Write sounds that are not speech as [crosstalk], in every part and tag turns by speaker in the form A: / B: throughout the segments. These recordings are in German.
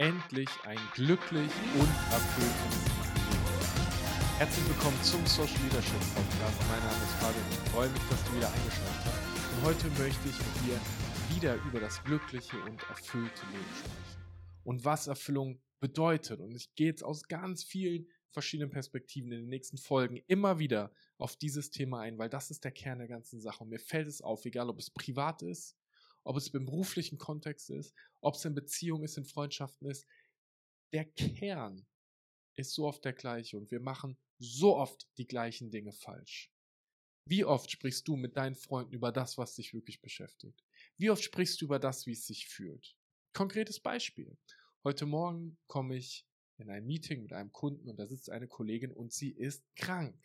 A: endlich ein glücklich und erfülltes Leben. Herzlich willkommen zum Social Leadership Podcast. Mein Name ist Fabian ich freue mich, dass du wieder eingeschaltet hast. Und heute möchte ich mit dir wieder über das glückliche und erfüllte Leben sprechen. Und was Erfüllung bedeutet. Und ich gehe jetzt aus ganz vielen verschiedenen Perspektiven in den nächsten Folgen immer wieder auf dieses Thema ein, weil das ist der Kern der ganzen Sache. Und mir fällt es auf, egal ob es privat ist, ob es im beruflichen Kontext ist, ob es in Beziehungen ist, in Freundschaften ist. Der Kern ist so oft der gleiche und wir machen so oft die gleichen Dinge falsch. Wie oft sprichst du mit deinen Freunden über das, was dich wirklich beschäftigt? Wie oft sprichst du über das, wie es sich fühlt? Konkretes Beispiel. Heute Morgen komme ich in ein Meeting mit einem Kunden und da sitzt eine Kollegin und sie ist krank.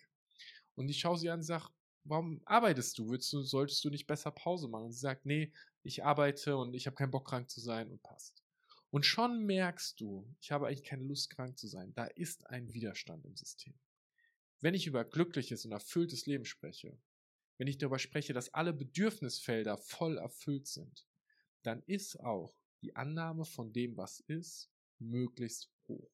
A: Und ich schaue sie an und sage, warum arbeitest du? Willst du? Solltest du nicht besser Pause machen? Und sie sagt, nee, ich arbeite und ich habe keinen Bock krank zu sein und passt. Und schon merkst du, ich habe eigentlich keine Lust krank zu sein. Da ist ein Widerstand im System. Wenn ich über glückliches und erfülltes Leben spreche, wenn ich darüber spreche, dass alle Bedürfnisfelder voll erfüllt sind, dann ist auch die Annahme von dem, was ist, möglichst hoch.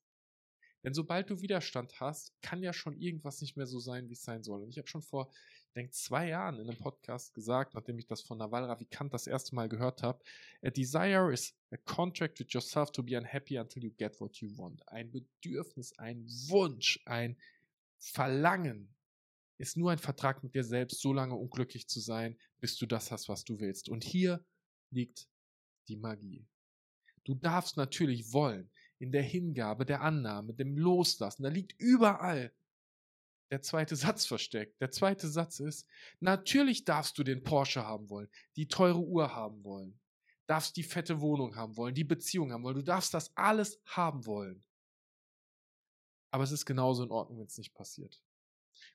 A: Denn sobald du Widerstand hast, kann ja schon irgendwas nicht mehr so sein, wie es sein soll. Und ich habe schon vor, ich denke, zwei Jahren in einem Podcast gesagt, nachdem ich das von Naval Ravikant das erste Mal gehört habe, a desire is a contract with yourself to be unhappy until you get what you want. Ein Bedürfnis, ein Wunsch, ein Verlangen ist nur ein Vertrag mit dir selbst, so lange unglücklich zu sein, bis du das hast, was du willst. Und hier liegt die Magie. Du darfst natürlich wollen, in der Hingabe, der Annahme, dem Loslassen. Da liegt überall der zweite [laughs] Satz versteckt. Der zweite Satz ist, natürlich darfst du den Porsche haben wollen, die teure Uhr haben wollen, darfst die fette Wohnung haben wollen, die Beziehung haben wollen, du darfst das alles haben wollen. Aber es ist genauso in Ordnung, wenn es nicht passiert.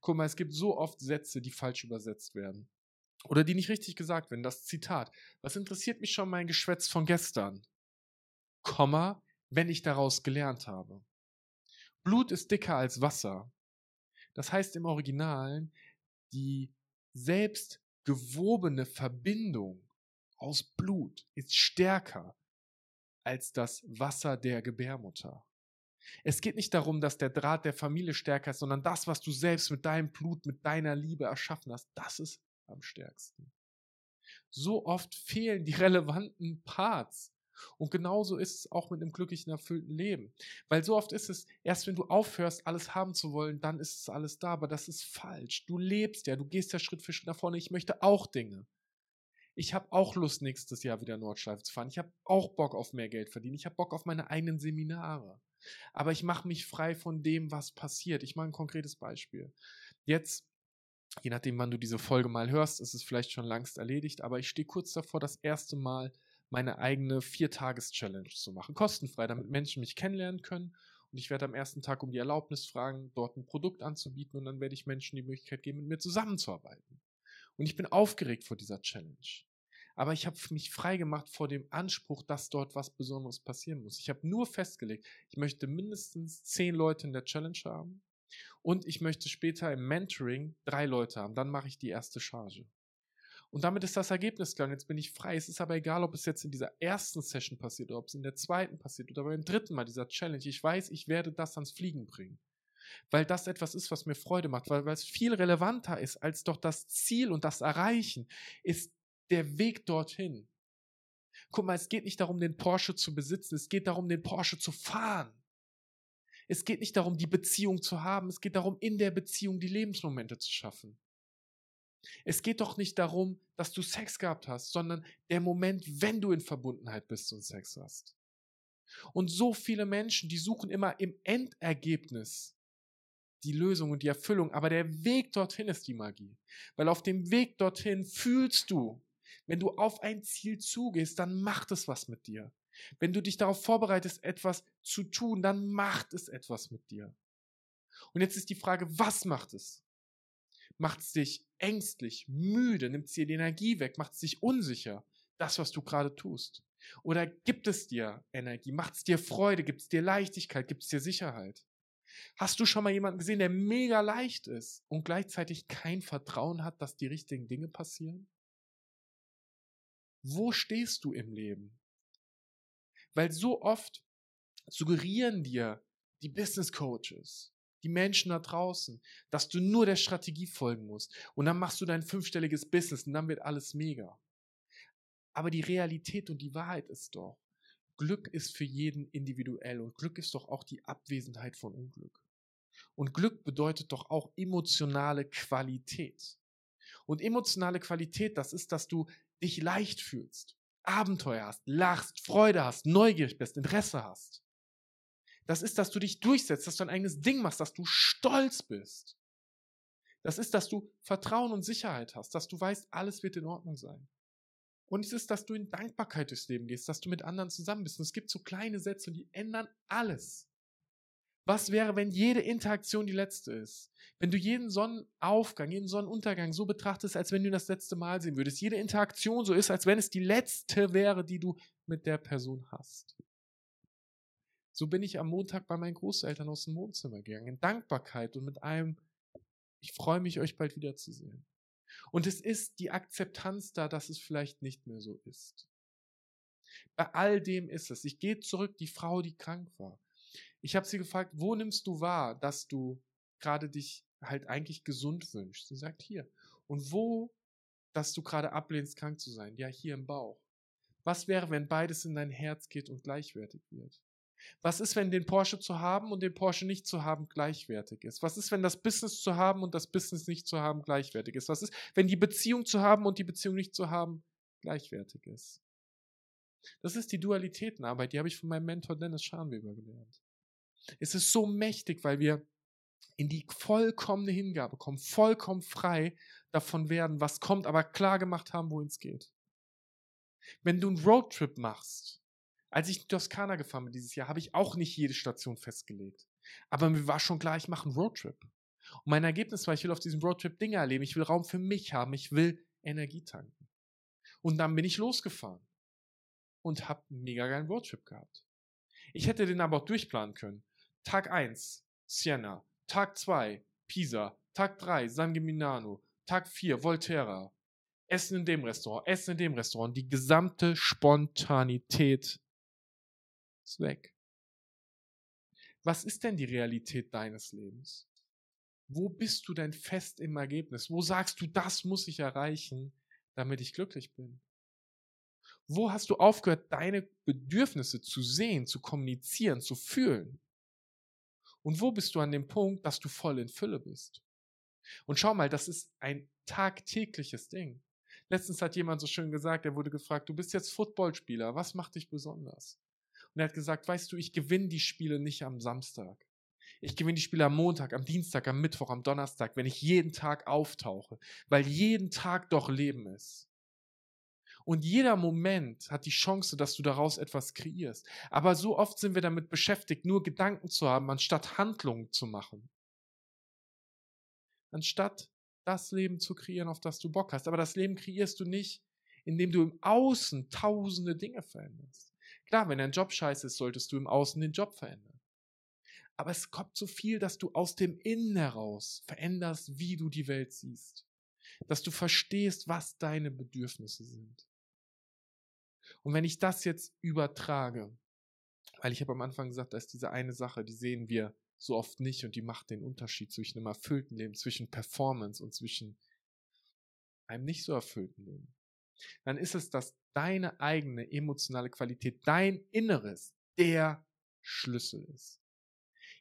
A: Guck mal, es gibt so oft Sätze, die falsch übersetzt werden. Oder die nicht richtig gesagt werden. Das Zitat. Was interessiert mich schon mein Geschwätz von gestern? Komma, wenn ich daraus gelernt habe. Blut ist dicker als Wasser. Das heißt im Originalen, die selbst gewobene Verbindung aus Blut ist stärker als das Wasser der Gebärmutter. Es geht nicht darum, dass der Draht der Familie stärker ist, sondern das, was du selbst mit deinem Blut, mit deiner Liebe erschaffen hast, das ist am stärksten. So oft fehlen die [laughs] relevanten Parts und genauso ist es auch mit einem glücklichen, erfüllten Leben. Weil so oft ist es, erst wenn du aufhörst, alles haben zu wollen, dann ist es alles da. Aber das ist falsch. Du lebst ja, du gehst ja Schritt für Schritt nach vorne. Ich möchte auch Dinge. Ich habe auch Lust, nächstes Jahr wieder Nordschleife zu fahren. Ich habe auch Bock auf mehr Geld verdienen. Ich habe Bock auf meine eigenen Seminare. Aber ich mache mich frei von dem, was passiert. Ich mache ein konkretes Beispiel. Jetzt je nachdem, wann du diese Folge mal hörst, ist es vielleicht schon langst erledigt, aber ich stehe kurz davor, das erste Mal meine eigene Vier-Tages-Challenge zu machen. Kostenfrei, damit Menschen mich kennenlernen können. Und ich werde am ersten Tag um die Erlaubnis fragen, dort ein Produkt anzubieten und dann werde ich Menschen die Möglichkeit geben, mit mir zusammenzuarbeiten. Und ich bin aufgeregt vor dieser Challenge. Aber ich habe mich frei gemacht vor dem Anspruch, dass dort was Besonderes passieren muss. Ich habe nur festgelegt, ich möchte mindestens zehn Leute in der Challenge haben und ich möchte später im Mentoring drei Leute haben. Dann mache ich die erste Charge. Und damit ist das Ergebnis gegangen. Jetzt bin ich frei. Es ist aber egal, ob es jetzt in dieser ersten Session passiert oder ob es in der zweiten passiert oder beim dritten Mal dieser Challenge. Ich weiß, ich werde das ans Fliegen bringen. Weil das etwas ist, was mir Freude macht, weil, weil es viel relevanter ist als doch das Ziel und das Erreichen, ist der Weg dorthin. Guck mal, es geht nicht darum, den Porsche zu besitzen, es geht darum, den Porsche zu fahren. Es geht nicht darum, die Beziehung zu haben, es geht darum, in der Beziehung die Lebensmomente zu schaffen. Es geht doch nicht darum, dass du Sex gehabt hast, sondern der Moment, wenn du in Verbundenheit bist und Sex hast. Und so viele Menschen, die suchen immer im Endergebnis die Lösung und die Erfüllung, aber der Weg dorthin ist die Magie. Weil auf dem Weg dorthin fühlst du, wenn du auf ein Ziel zugehst, dann macht es was mit dir. Wenn du dich darauf vorbereitest, etwas zu tun, dann macht es etwas mit dir. Und jetzt ist die Frage, was macht es? Macht es dich ängstlich, müde, nimmt es dir die Energie weg, macht es dich unsicher, das, was du gerade tust? Oder gibt es dir Energie, macht es dir Freude, gibt es dir Leichtigkeit, gibt es dir Sicherheit? Hast du schon mal jemanden gesehen, der mega leicht ist und gleichzeitig kein Vertrauen hat, dass die richtigen Dinge passieren? Wo stehst du im Leben? Weil so oft suggerieren dir die Business Coaches, die Menschen da draußen, dass du nur der Strategie folgen musst. Und dann machst du dein fünfstelliges Business und dann wird alles mega. Aber die Realität und die Wahrheit ist doch, Glück ist für jeden individuell und Glück ist doch auch die Abwesenheit von Unglück. Und Glück bedeutet doch auch emotionale Qualität. Und emotionale Qualität, das ist, dass du dich leicht fühlst, Abenteuer hast, lachst, Freude hast, neugierig bist, Interesse hast. Das ist, dass du dich durchsetzt, dass du ein eigenes Ding machst, dass du stolz bist. Das ist, dass du Vertrauen und Sicherheit hast, dass du weißt, alles wird in Ordnung sein. Und es ist, dass du in Dankbarkeit durchs Leben gehst, dass du mit anderen zusammen bist. Und es gibt so kleine Sätze, die ändern alles. Was wäre, wenn jede Interaktion die letzte ist? Wenn du jeden Sonnenaufgang, jeden Sonnenuntergang so betrachtest, als wenn du ihn das letzte Mal sehen würdest. Jede Interaktion so ist, als wenn es die letzte wäre, die du mit der Person hast. So bin ich am Montag bei meinen Großeltern aus dem Wohnzimmer gegangen, in Dankbarkeit und mit einem, ich freue mich, euch bald wiederzusehen. Und es ist die Akzeptanz da, dass es vielleicht nicht mehr so ist. Bei all dem ist es. Ich gehe zurück, die Frau, die krank war. Ich habe sie gefragt, wo nimmst du wahr, dass du gerade dich halt eigentlich gesund wünschst? Sie sagt hier. Und wo, dass du gerade ablehnst, krank zu sein? Ja, hier im Bauch. Was wäre, wenn beides in dein Herz geht und gleichwertig wird? Was ist, wenn den Porsche zu haben und den Porsche nicht zu haben gleichwertig ist? Was ist, wenn das Business zu haben und das Business nicht zu haben gleichwertig ist? Was ist, wenn die Beziehung zu haben und die Beziehung nicht zu haben gleichwertig ist? Das ist die Dualitätenarbeit, die habe ich von meinem Mentor Dennis Scharnweber gelernt. Es ist so mächtig, weil wir in die vollkommene Hingabe kommen, vollkommen frei davon werden, was kommt, aber klar gemacht haben, wohin es geht. Wenn du einen Roadtrip machst, als ich in Toskana gefahren bin dieses Jahr, habe ich auch nicht jede Station festgelegt. Aber mir war schon klar, ich mache einen Roadtrip. Und mein Ergebnis war, ich will auf diesem Roadtrip Dinge erleben, ich will Raum für mich haben, ich will Energie tanken. Und dann bin ich losgefahren und habe einen mega geilen Roadtrip gehabt. Ich hätte den aber auch durchplanen können. Tag 1, Siena. Tag 2, Pisa. Tag 3, San Gimignano. Tag 4, Volterra. Essen in dem Restaurant, Essen in dem Restaurant. Die gesamte Spontanität ist weg. Was ist denn die Realität deines Lebens? Wo bist du denn fest im Ergebnis? Wo sagst du, das muss ich erreichen, damit ich glücklich bin? Wo hast du aufgehört, deine Bedürfnisse zu sehen, zu kommunizieren, zu fühlen? Und wo bist du an dem Punkt, dass du voll in Fülle bist? Und schau mal, das ist ein tagtägliches Ding. Letztens hat jemand so schön gesagt, er wurde gefragt, du bist jetzt Footballspieler, was macht dich besonders? Und er hat gesagt, weißt du, ich gewinne die Spiele nicht am Samstag. Ich gewinne die Spiele am Montag, am Dienstag, am Mittwoch, am Donnerstag, wenn ich jeden Tag auftauche, weil jeden Tag doch Leben ist. Und jeder Moment hat die Chance, dass du daraus etwas kreierst. Aber so oft sind wir damit beschäftigt, nur Gedanken zu haben, anstatt Handlungen zu machen. Anstatt das Leben zu kreieren, auf das du Bock hast. Aber das Leben kreierst du nicht, indem du im Außen tausende Dinge veränderst. Klar, wenn dein Job scheiße ist, solltest du im Außen den Job verändern. Aber es kommt so viel, dass du aus dem Innen heraus veränderst, wie du die Welt siehst. Dass du verstehst, was deine Bedürfnisse sind. Und wenn ich das jetzt übertrage, weil ich habe am Anfang gesagt, da ist diese eine Sache, die sehen wir so oft nicht und die macht den Unterschied zwischen einem erfüllten Leben, zwischen Performance und zwischen einem nicht so erfüllten Leben. Dann ist es, dass deine eigene emotionale Qualität, dein Inneres, der Schlüssel ist.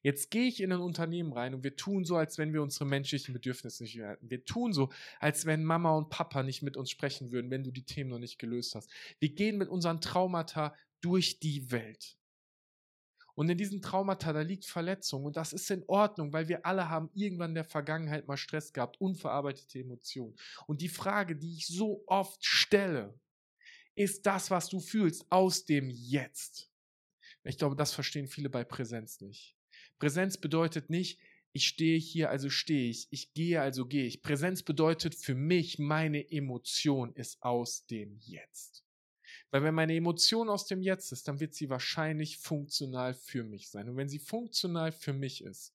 A: Jetzt gehe ich in ein Unternehmen rein und wir tun so, als wenn wir unsere menschlichen Bedürfnisse nicht hätten. Wir tun so, als wenn Mama und Papa nicht mit uns sprechen würden, wenn du die Themen noch nicht gelöst hast. Wir gehen mit unseren Traumata durch die Welt. Und in diesen Traumata, da liegt Verletzung und das ist in Ordnung, weil wir alle haben irgendwann in der Vergangenheit mal Stress gehabt, unverarbeitete Emotionen. Und die Frage, die ich so oft stelle, ist das, was du fühlst, aus dem Jetzt. Ich glaube, das verstehen viele bei Präsenz nicht. Präsenz bedeutet nicht, ich stehe hier, also stehe ich, ich gehe, also gehe ich. Präsenz bedeutet für mich, meine Emotion ist aus dem Jetzt. Weil wenn meine Emotion aus dem Jetzt ist, dann wird sie wahrscheinlich funktional für mich sein. Und wenn sie funktional für mich ist,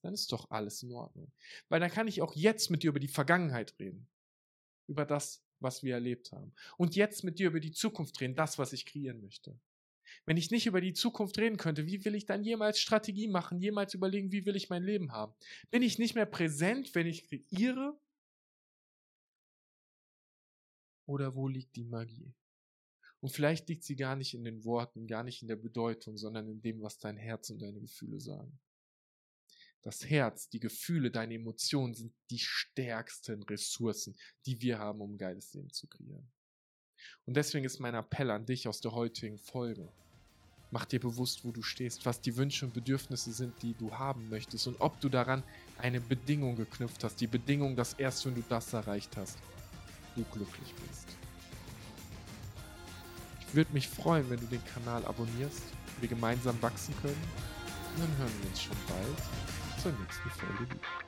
A: dann ist doch alles in Ordnung. Weil dann kann ich auch jetzt mit dir über die Vergangenheit reden. Über das, was wir erlebt haben. Und jetzt mit dir über die Zukunft reden, das, was ich kreieren möchte. Wenn ich nicht über die Zukunft reden könnte, wie will ich dann jemals Strategie machen, jemals überlegen, wie will ich mein Leben haben? Bin ich nicht mehr präsent, wenn ich kreiere? Oder wo liegt die Magie? Und vielleicht liegt sie gar nicht in den Worten, gar nicht in der Bedeutung, sondern in dem, was dein Herz und deine Gefühle sagen. Das Herz, die Gefühle, deine Emotionen sind die stärksten Ressourcen, die wir haben, um ein geiles Leben zu kreieren. Und deswegen ist mein Appell an dich aus der heutigen Folge. Mach dir bewusst, wo du stehst, was die Wünsche und Bedürfnisse sind, die du haben möchtest und ob du daran eine Bedingung geknüpft hast. Die Bedingung, dass erst wenn du das erreicht hast, du glücklich bist. Ich würde mich freuen, wenn du den Kanal abonnierst, wir gemeinsam wachsen können. Und dann hören wir uns schon bald zur nächsten Folge wieder.